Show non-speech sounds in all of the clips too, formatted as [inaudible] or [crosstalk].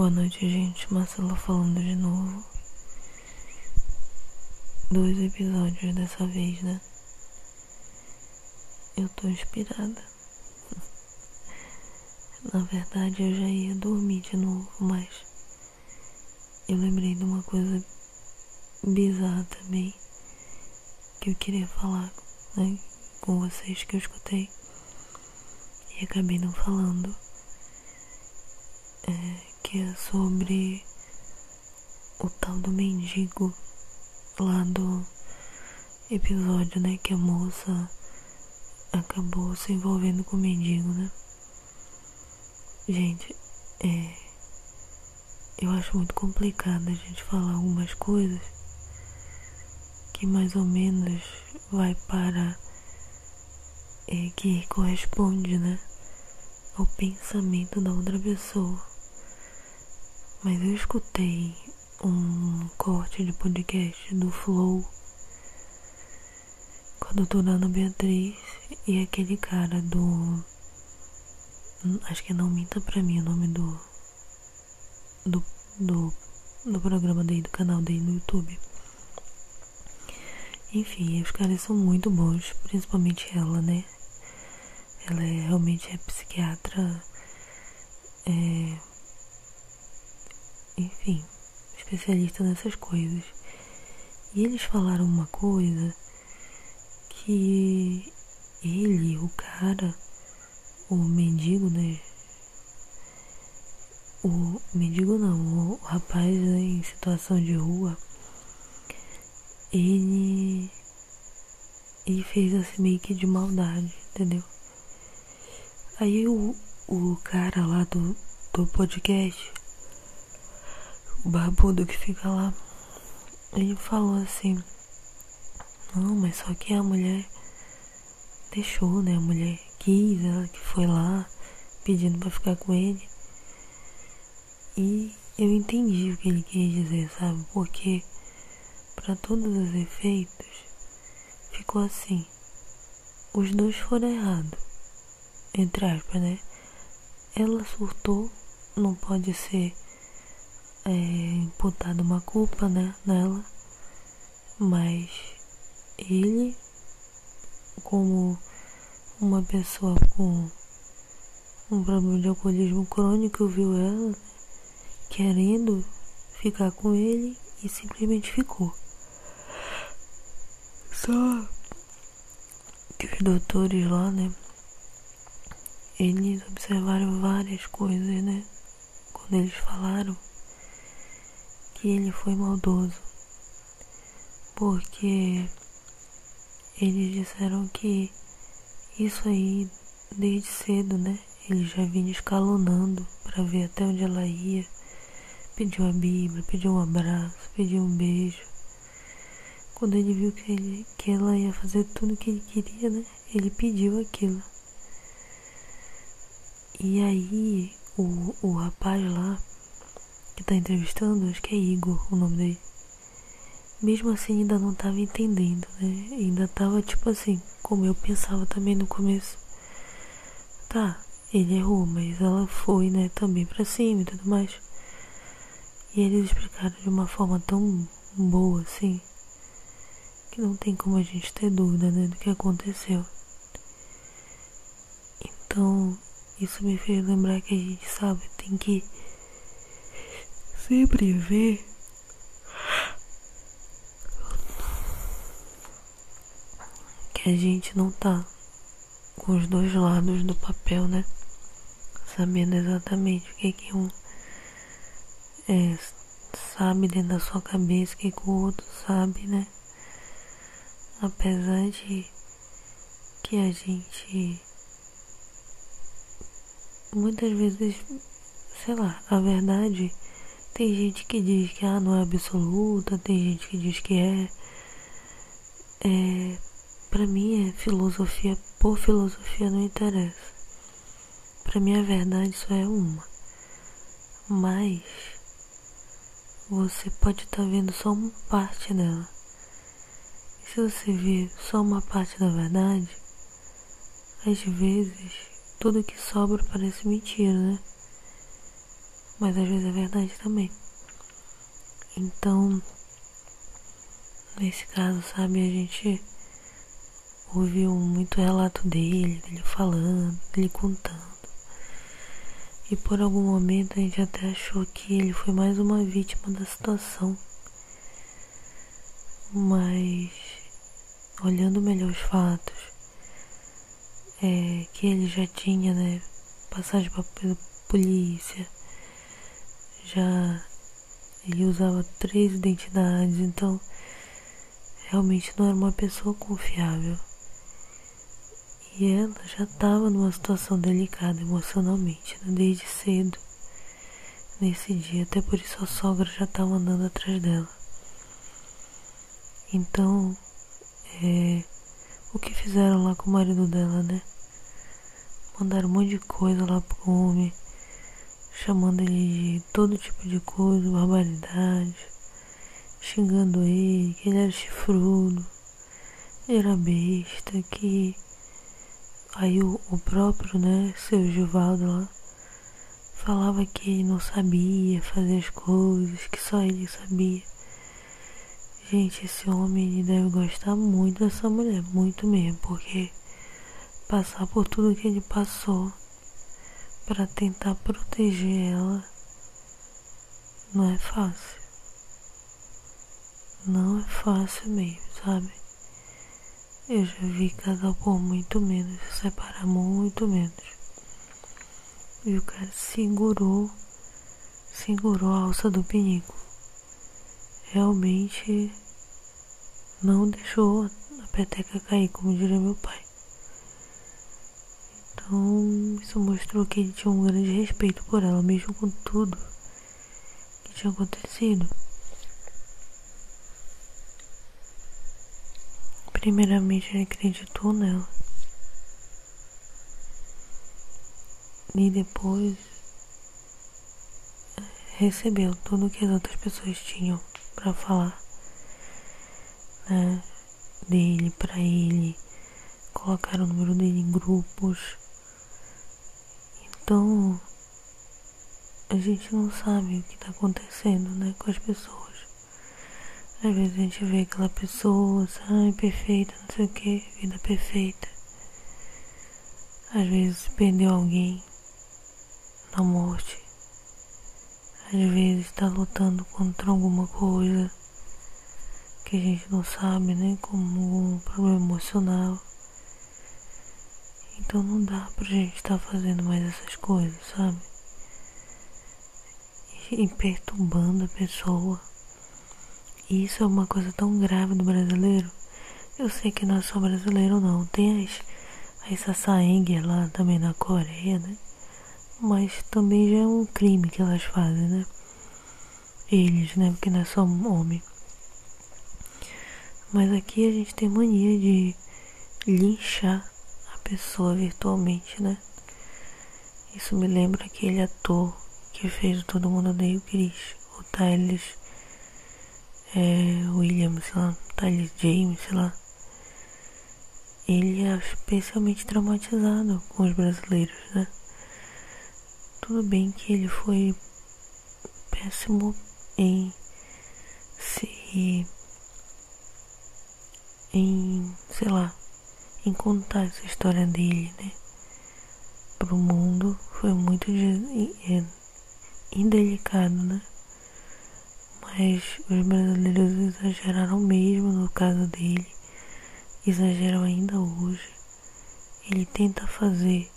Boa noite, gente. Marcela falando de novo. Dois episódios dessa vez, né? Eu tô inspirada. [laughs] Na verdade, eu já ia dormir de novo, mas eu lembrei de uma coisa bizarra também que eu queria falar né, com vocês que eu escutei e acabei não falando. É, que é sobre o tal do mendigo lá do episódio, né? Que a moça acabou se envolvendo com o mendigo, né? Gente, é. Eu acho muito complicado a gente falar algumas coisas que mais ou menos vai para é, que corresponde, né? Ao pensamento da outra pessoa. Mas eu escutei um corte de podcast do Flow com a doutora Ana Beatriz e aquele cara do. Acho que não minta pra mim o nome do. Do, do, do programa dele, do canal dele no YouTube. Enfim, os caras são muito bons, principalmente ela, né? Ela é realmente é psiquiatra. É, enfim, especialista nessas coisas. E eles falaram uma coisa que ele, o cara, o mendigo, né? O mendigo não, o rapaz né, em situação de rua, ele, ele fez assim meio que de maldade, entendeu? Aí o, o cara lá do, do podcast o barbudo que fica lá, ele falou assim: Não, mas só que a mulher deixou, né? A mulher quis, ela que foi lá pedindo para ficar com ele. E eu entendi o que ele quis dizer, sabe? Porque, para todos os efeitos, ficou assim: os dois foram errados, entre aspas, né? Ela surtou, não pode ser é, imputado uma culpa né, nela, mas ele, como uma pessoa com um problema de alcoolismo crônico, viu ela né, querendo ficar com ele e simplesmente ficou. Só que os doutores lá, né, eles observaram várias coisas, né, quando eles falaram que ele foi maldoso, porque eles disseram que isso aí desde cedo, né? Ele já vinha escalonando para ver até onde ela ia. Pediu a Bíblia, pediu um abraço, pediu um beijo. Quando ele viu que, ele, que ela ia fazer tudo o que ele queria, né? Ele pediu aquilo. E aí o, o rapaz lá que tá entrevistando, acho que é Igor o nome dele. Mesmo assim, ainda não tava entendendo, né? Ainda tava tipo assim, como eu pensava também no começo. Tá, ele errou, mas ela foi, né, também pra cima e tudo mais. E eles explicaram de uma forma tão boa assim, que não tem como a gente ter dúvida, né, do que aconteceu. Então, isso me fez lembrar que a gente sabe, tem que sempre ver que a gente não tá com os dois lados do papel, né? Sabendo exatamente o que, que um é, sabe dentro da sua cabeça, o que, que o outro sabe, né? Apesar de que a gente muitas vezes, sei lá, a verdade tem gente que diz que ah, não é absoluta, tem gente que diz que é. É. Pra mim é filosofia por filosofia não interessa. Pra mim a verdade só é uma. Mas você pode estar tá vendo só uma parte dela. E se você ver só uma parte da verdade, às vezes tudo que sobra parece mentira, né? Mas às vezes é verdade também. Então, nesse caso, sabe, a gente ouviu muito relato dele, dele falando, dele contando. E por algum momento a gente até achou que ele foi mais uma vítima da situação. Mas olhando melhor os fatos, é que ele já tinha, né, passagem pela polícia, já ele usava três identidades, então realmente não era uma pessoa confiável. E ela já estava numa situação delicada emocionalmente, né? desde cedo. Nesse dia, até por isso a sogra já estava andando atrás dela. Então, é, o que fizeram lá com o marido dela, né? Mandaram um monte de coisa lá pro homem, chamando ele de todo tipo de coisa, barbaridade, xingando ele, que ele era chifrudo, era besta, que Aí o, o próprio, né, seu Givaldo lá, falava que ele não sabia fazer as coisas, que só ele sabia. Gente, esse homem ele deve gostar muito dessa mulher, muito mesmo, porque passar por tudo que ele passou para tentar proteger ela não é fácil. Não é fácil mesmo, sabe? Eu já vi casal por muito menos, se separar muito menos. E o cara segurou, segurou a alça do pinico. Realmente não deixou a peteca cair, como diria meu pai. Então, isso mostrou que ele tinha um grande respeito por ela, mesmo com tudo que tinha acontecido. Primeiramente, ele acreditou nela. E depois recebeu tudo que as outras pessoas tinham para falar, né? Dele para ele, colocaram o número dele em grupos. Então, a gente não sabe o que tá acontecendo, né, com as pessoas. Às vezes a gente vê aquela pessoa, ai, perfeita, não sei o que, vida perfeita. Às vezes perdeu alguém na morte. Às vezes está lutando contra alguma coisa que a gente não sabe, né? Como um problema emocional. Então não dá pra gente estar tá fazendo mais essas coisas, sabe? E perturbando a pessoa. E isso é uma coisa tão grave do brasileiro. Eu sei que não é só brasileiro não. Tem as, as sassaengue lá também na Coreia, né? Mas também já é um crime que elas fazem, né? Eles, né? Porque não é só homem. Mas aqui a gente tem mania de linchar pessoa virtualmente, né? Isso me lembra aquele ator que fez Todo Mundo Odeia o Chris, o Tyler é, William, sei lá, Tyler James, sei lá. Ele é especialmente traumatizado com os brasileiros, né? Tudo bem que ele foi péssimo em se. em. sei lá, em contar essa história dele, né? Pro mundo foi muito é, indelicado, né? Mas os brasileiros exageraram mesmo no caso dele, exageram ainda hoje. Ele tenta fazer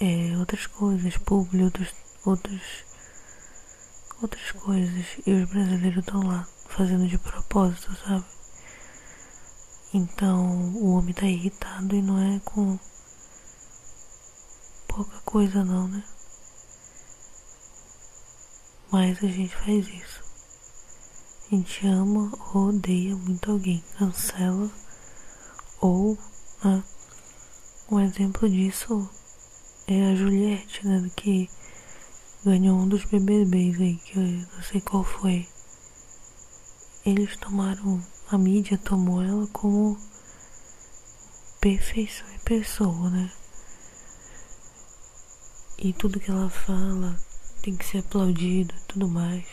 é, outras coisas, público, outros, outros, outras coisas, e os brasileiros estão lá fazendo de propósito, sabe? Então o homem tá irritado e não é com pouca coisa não, né? Mas a gente faz isso. A gente ama ou odeia muito alguém, cancela ou né? um exemplo disso é a Juliette, né, que ganhou um dos BBBs aí, que eu não sei qual foi. Eles tomaram, a mídia tomou ela como perfeição em pessoa, né? E tudo que ela fala tem que ser aplaudido e tudo mais.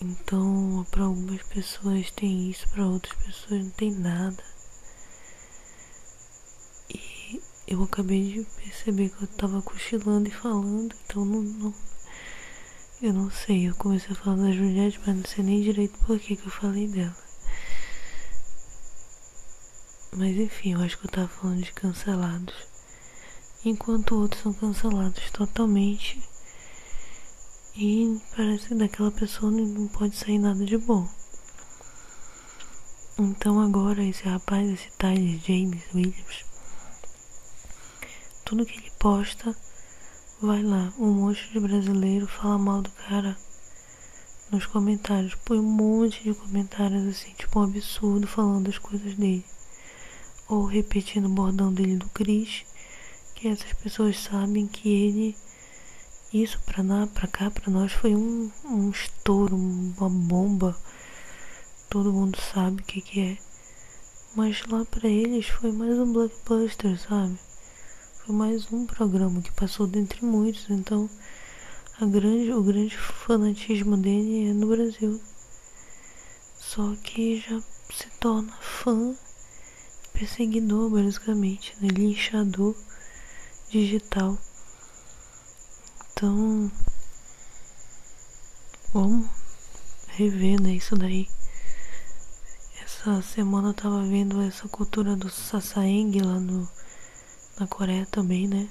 Então, para algumas pessoas tem isso, para outras pessoas não tem nada. E eu acabei de perceber que eu tava cochilando e falando, então não, não eu não sei, eu comecei a falar da Juliette, mas não sei nem direito por que, que eu falei dela. Mas enfim, eu acho que eu tava falando de cancelados. Enquanto outros são cancelados totalmente e parece que daquela pessoa não pode sair nada de bom. Então agora esse rapaz, esse Tyler James Williams, tudo que ele posta, vai lá, um monte de brasileiro fala mal do cara nos comentários. Põe um monte de comentários assim, tipo um absurdo falando as coisas dele. Ou repetindo o bordão dele do Chris, que essas pessoas sabem que ele isso pra, lá, pra cá, pra nós, foi um, um estouro, uma bomba. Todo mundo sabe o que, que é. Mas lá pra eles foi mais um blockbuster, sabe? Mais um programa que passou dentre muitos. Então, grande, o grande fanatismo dele é no Brasil. Só que já se torna fã, perseguidor, basicamente, né? linchador digital. Então, vamos rever, né, isso daí. Essa semana eu tava vendo essa cultura do Sasaeng lá no, na Coreia também, né?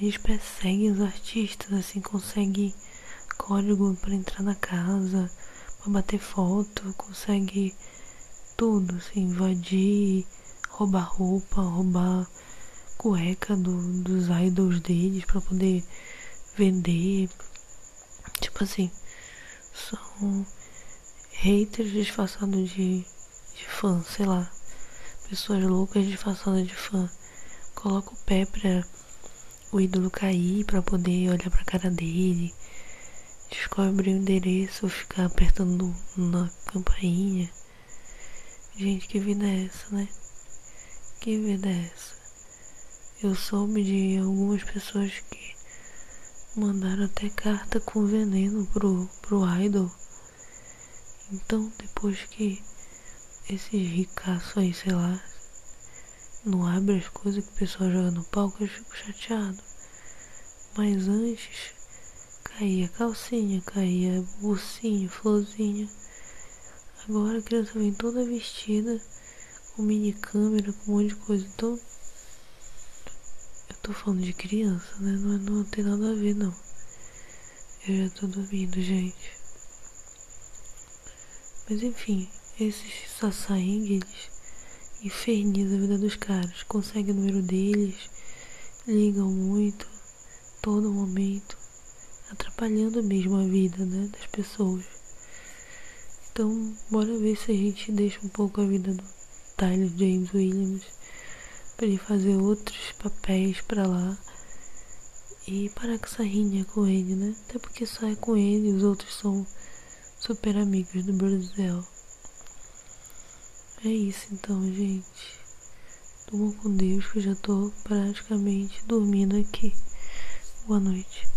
Eles perseguem os artistas, assim, conseguem código para entrar na casa, para bater foto, consegue tudo, assim, invadir, roubar roupa, roubar cueca do, dos idols deles para poder vender. Tipo assim, são haters disfarçados de, de fã, sei lá. Pessoas loucas disfarçadas de fã. Coloca o pé pra o ídolo cair pra poder olhar pra cara dele. Descobre o endereço, ficar apertando na campainha. Gente, que vida é essa, né? Que vida é essa? Eu soube de algumas pessoas que mandaram até carta com veneno pro, pro idol. Então, depois que esse ricaço aí, sei lá, não abre as coisas que o pessoal joga no palco, eu fico chateado. Mas antes, caía calcinha, caía bolsinha, florzinha. Agora a criança vem toda vestida, com mini câmera, com um monte de coisa. Então, tô falando de criança, né? Não, não tem nada a ver, não. Eu já tô dormindo, gente. Mas enfim, esses Sasaeng, eles infernizam a vida dos caras. Conseguem o número deles, ligam muito, todo momento, atrapalhando mesmo a vida, né? Das pessoas. Então, bora ver se a gente deixa um pouco a vida do Tyler James Williams para ele fazer outros papéis para lá e parar com essa rinha com ele, né? Até porque só é com ele, os outros são super amigos do Brasil. É isso então, gente. Durmam com Deus que eu já tô praticamente dormindo aqui. Boa noite.